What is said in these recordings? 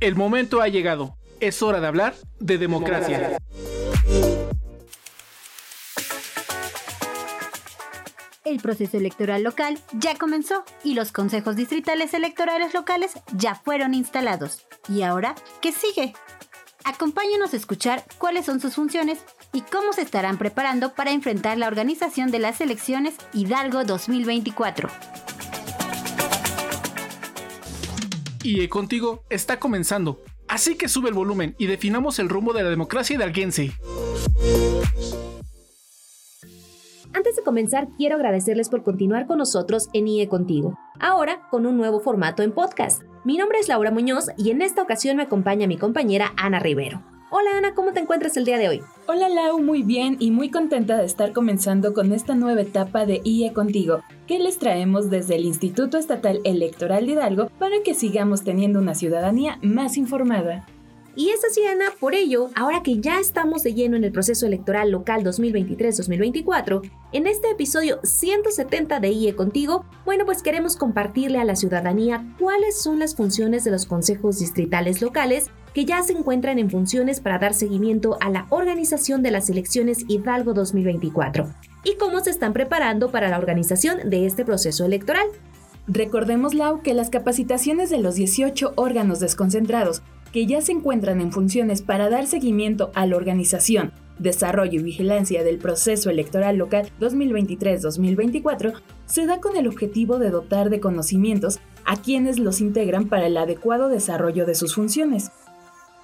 El momento ha llegado. Es hora de hablar de democracia. El proceso electoral local ya comenzó y los consejos distritales electorales locales ya fueron instalados. ¿Y ahora qué sigue? Acompáñanos a escuchar cuáles son sus funciones y cómo se estarán preparando para enfrentar la organización de las elecciones Hidalgo 2024. Y contigo está comenzando. Así que sube el volumen y definamos el rumbo de la democracia hidalguense. Antes de comenzar, quiero agradecerles por continuar con nosotros en IE Contigo, ahora con un nuevo formato en podcast. Mi nombre es Laura Muñoz y en esta ocasión me acompaña mi compañera Ana Rivero. Hola Ana, ¿cómo te encuentras el día de hoy? Hola Lau, muy bien y muy contenta de estar comenzando con esta nueva etapa de IE Contigo, que les traemos desde el Instituto Estatal Electoral de Hidalgo para que sigamos teniendo una ciudadanía más informada. Y es así, Ana, por ello, ahora que ya estamos de lleno en el proceso electoral local 2023-2024, en este episodio 170 de IE Contigo, bueno, pues queremos compartirle a la ciudadanía cuáles son las funciones de los consejos distritales locales que ya se encuentran en funciones para dar seguimiento a la organización de las elecciones Hidalgo 2024 y cómo se están preparando para la organización de este proceso electoral. Recordemos, Lau, que las capacitaciones de los 18 órganos desconcentrados que ya se encuentran en funciones para dar seguimiento a la organización, desarrollo y vigilancia del proceso electoral local 2023-2024, se da con el objetivo de dotar de conocimientos a quienes los integran para el adecuado desarrollo de sus funciones.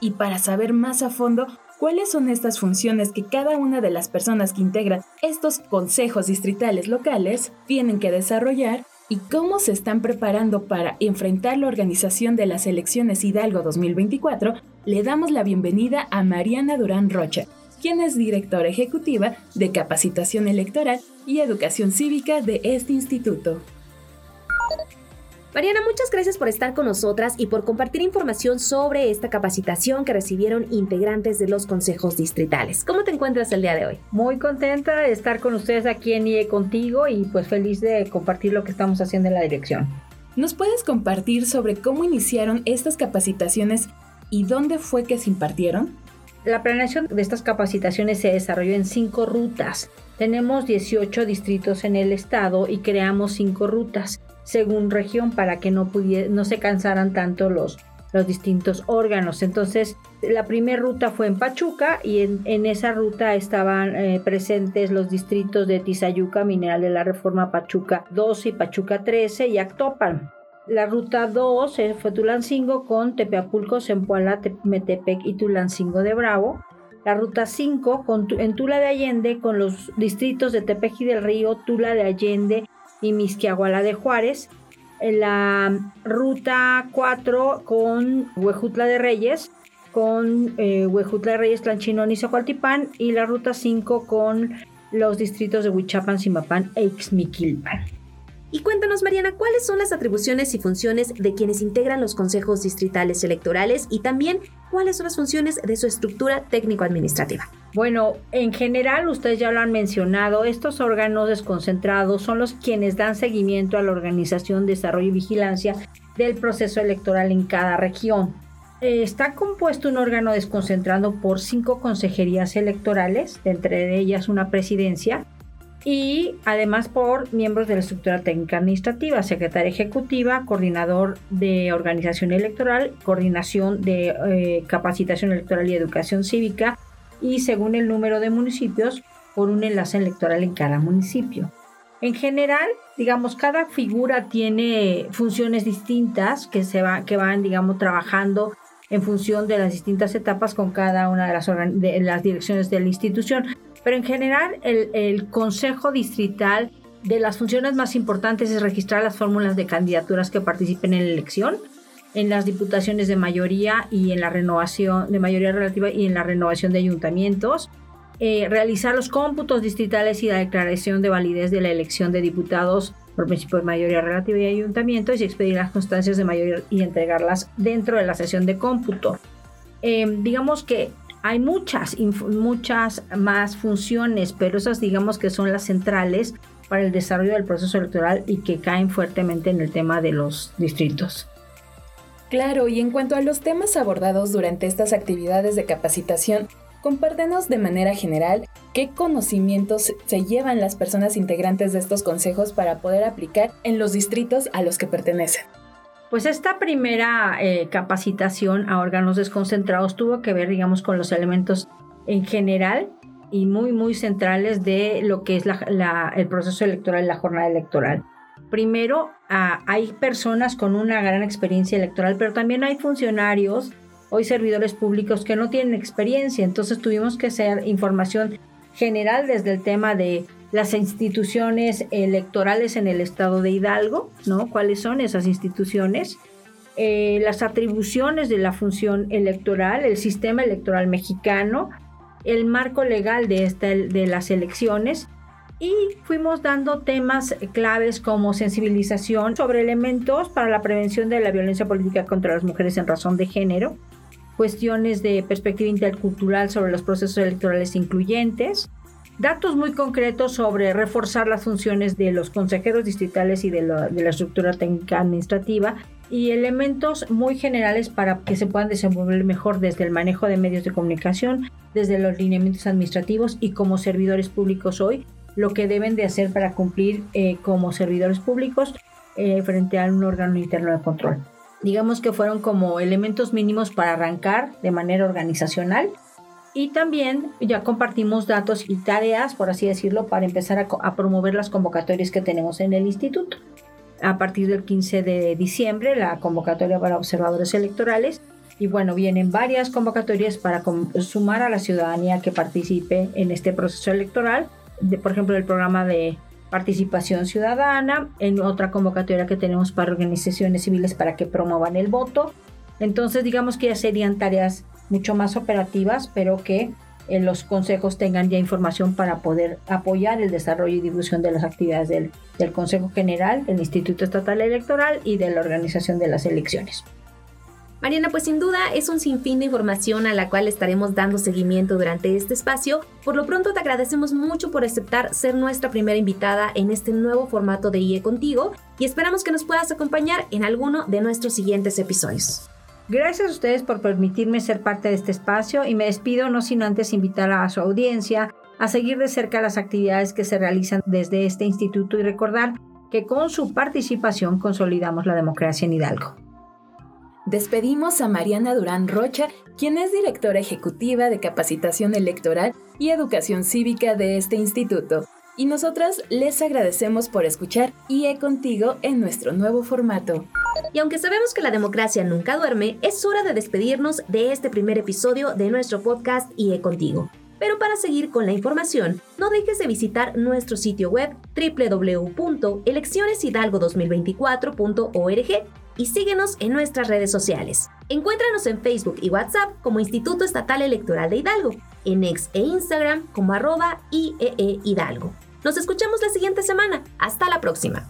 Y para saber más a fondo cuáles son estas funciones que cada una de las personas que integran estos consejos distritales locales tienen que desarrollar, y cómo se están preparando para enfrentar la organización de las elecciones Hidalgo 2024, le damos la bienvenida a Mariana Durán Rocha, quien es directora ejecutiva de Capacitación Electoral y Educación Cívica de este instituto. Mariana, muchas gracias por estar con nosotras y por compartir información sobre esta capacitación que recibieron integrantes de los consejos distritales. ¿Cómo te encuentras el día de hoy? Muy contenta de estar con ustedes aquí en IE contigo y pues feliz de compartir lo que estamos haciendo en la dirección. ¿Nos puedes compartir sobre cómo iniciaron estas capacitaciones y dónde fue que se impartieron? La planeación de estas capacitaciones se desarrolló en cinco rutas. Tenemos 18 distritos en el estado y creamos cinco rutas según región para que no, no se cansaran tanto los, los distintos órganos. Entonces, la primera ruta fue en Pachuca y en, esa ruta estaban eh, presentes los distritos de Tizayuca, Mineral de la Reforma Pachuca 12 y Pachuca 13 y Actopan. La ruta 2 eh, fue Tulancingo con Tepeapulco, Zempoala, Metepec y Tulancingo de Bravo. La ruta 5 en Tula de Allende con los distritos de Tepeji del Río, Tula de Allende y Misquiahuala de Juárez. La ruta 4 con Huejutla de Reyes, con eh, Huejutla de Reyes, Tlanchinón y. Y la ruta 5 con los distritos de Huichapan, Simapán e Ixmiquilpan. Y cuéntanos, Mariana, cuáles son las atribuciones y funciones de quienes integran los consejos distritales electorales y también cuáles son las funciones de su estructura técnico-administrativa. Bueno, en general, ustedes ya lo han mencionado, estos órganos desconcentrados son los quienes dan seguimiento a la organización, desarrollo y vigilancia del proceso electoral en cada región. Eh, está compuesto un órgano desconcentrado por cinco consejerías electorales, entre ellas una presidencia, y además por miembros de la estructura técnica administrativa, secretaria ejecutiva, coordinador de organización electoral, coordinación de eh, capacitación electoral y educación cívica y según el número de municipios por un enlace electoral en cada municipio. En general, digamos, cada figura tiene funciones distintas que, se va, que van, digamos, trabajando en función de las distintas etapas con cada una las, de las direcciones de la institución. Pero en general, el, Consejo Distrital de las funciones más importantes es registrar las fórmulas de candidaturas que participen en la elección, en las diputaciones de mayoría y en la renovación de mayoría relativa y en la renovación de ayuntamientos, eh, realizar los cómputos distritales y la declaración de validez de la elección de diputados por principio de mayoría relativa y ayuntamientos y expedir las constancias de mayoría y entregarlas dentro de la sesión de cómputo. Eh, digamos que hay muchas, muchas más funciones, pero esas digamos que son las centrales para el desarrollo del proceso electoral y que caen fuertemente en el tema de los distritos. Claro, y en cuanto a los temas abordados durante estas actividades de capacitación, compártenos de manera general qué conocimientos se llevan las personas integrantes de estos consejos para poder aplicar en los distritos a los que pertenecen. Pues esta primera eh, capacitación a órganos desconcentrados tuvo que ver, digamos, con los elementos en general y muy, muy centrales de lo que es el proceso electoral la jornada electoral. Primero, ah, hay personas con una gran experiencia electoral, pero también hay funcionarios, hoy servidores públicos, que no tienen experiencia. Entonces tuvimos que hacer información general desde el tema de las instituciones electorales en el estado de Hidalgo, ¿no? ¿Cuáles son esas instituciones? Eh, las atribuciones de la función electoral, el sistema electoral mexicano, el marco legal de, este, de las elecciones y fuimos dando temas claves como sensibilización sobre elementos para la prevención de la violencia política contra las mujeres en razón de género, cuestiones de perspectiva intercultural sobre los procesos electorales incluyentes, datos muy concretos sobre reforzar las funciones de los consejeros distritales y de, la estructura técnica administrativa y elementos muy generales para que se puedan desenvolver mejor desde el manejo de medios de comunicación, desde los lineamientos administrativos y como servidores públicos hoy, lo que deben de hacer para cumplir eh, como servidores públicos eh, frente a un órgano interno de control. Digamos que fueron como elementos mínimos para arrancar de manera organizacional y también ya compartimos datos y tareas, por así decirlo, para empezar a, promover las convocatorias que tenemos en el instituto. A partir del 15 de diciembre, la convocatoria para observadores electorales. Y bueno, vienen varias convocatorias para sumar a la ciudadanía que participe en este proceso electoral. De, por ejemplo, el programa de participación ciudadana, en otra convocatoria que tenemos para organizaciones civiles para que promuevan el voto. Entonces, digamos que ya serían tareas mucho más operativas, pero que eh, los consejos tengan ya información para poder apoyar el desarrollo y difusión de las actividades del, del Consejo General, del Instituto Estatal Electoral y de la organización de las elecciones. Mariana, pues sin duda es un sinfín de información a la cual estaremos dando seguimiento durante este espacio. Por lo pronto te agradecemos mucho por aceptar ser nuestra primera invitada en este nuevo formato de IE Contigo y esperamos que nos puedas acompañar en alguno de nuestros siguientes episodios. Gracias a ustedes por permitirme ser parte de este espacio y me despido no sin antes invitar a su audiencia a seguir de cerca las actividades que se realizan desde este instituto y recordar que con su participación consolidamos la democracia en Hidalgo. Despedimos a Mariana Durán Rocha, quien es directora ejecutiva de capacitación electoral y educación cívica de este instituto. Y nosotras les agradecemos por escuchar IE Contigo en nuestro nuevo formato. Y aunque sabemos que la democracia nunca duerme, es hora de despedirnos de este primer episodio de nuestro podcast IE Contigo. Pero para seguir con la información, no dejes de visitar nuestro sitio web www.eleccioneshidalgo2024.org y síguenos en nuestras redes sociales. Encuéntranos en Facebook y WhatsApp como Instituto Estatal Electoral de Hidalgo, en X e Instagram como arroba IEE Hidalgo. Nos escuchamos la siguiente semana. Hasta la próxima.